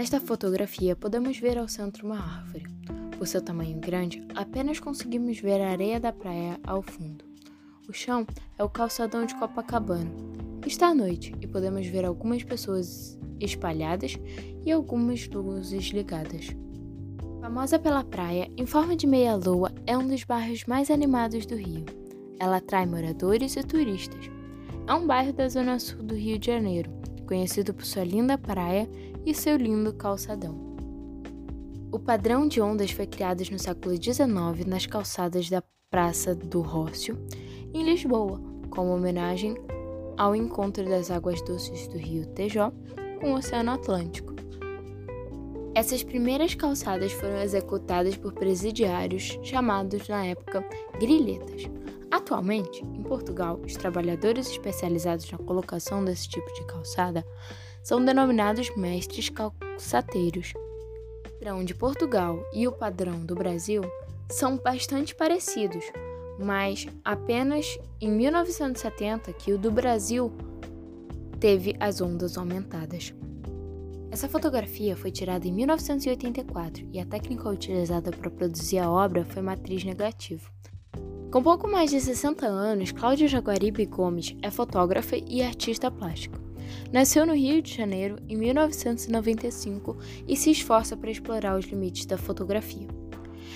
Nesta fotografia, podemos ver ao centro uma árvore. Por seu tamanho grande, apenas conseguimos ver a areia da praia ao fundo. O chão é o calçadão de Copacabana. Está à noite e podemos ver algumas pessoas espalhadas e algumas luzes ligadas. Famosa pela praia, em forma de meia-lua, é um dos bairros mais animados do Rio. Ela atrai moradores e turistas. É um bairro da zona sul do Rio de Janeiro, conhecido por sua linda praia e seu lindo calçadão. O padrão de ondas foi criado no século XIX nas calçadas da Praça do Rócio, em Lisboa, como homenagem ao encontro das águas doces do rio Tejó com o Oceano Atlântico. Essas primeiras calçadas foram executadas por presidiários chamados na época grilhetas. Atualmente, em Portugal, os trabalhadores especializados na colocação desse tipo de calçada são denominados mestres calçateiros padrão de Portugal e o padrão do Brasil são bastante parecidos, mas apenas em 1970 que o do Brasil teve as ondas aumentadas. Essa fotografia foi tirada em 1984 e a técnica utilizada para produzir a obra foi matriz negativa. Com pouco mais de 60 anos, Cláudia Jaguaribe Gomes é fotógrafa e artista plástico. Nasceu no Rio de Janeiro em 1995 e se esforça para explorar os limites da fotografia.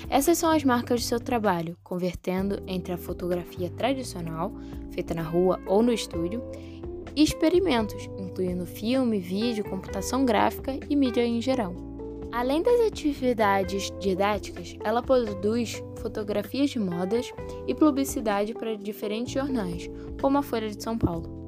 Essas são as marcas de seu trabalho, convertendo entre a fotografia tradicional, feita na rua ou no estúdio, e experimentos, incluindo filme, vídeo, computação gráfica e mídia em geral. Além das atividades didáticas, ela produz fotografias de modas e publicidade para diferentes jornais, como a Folha de São Paulo.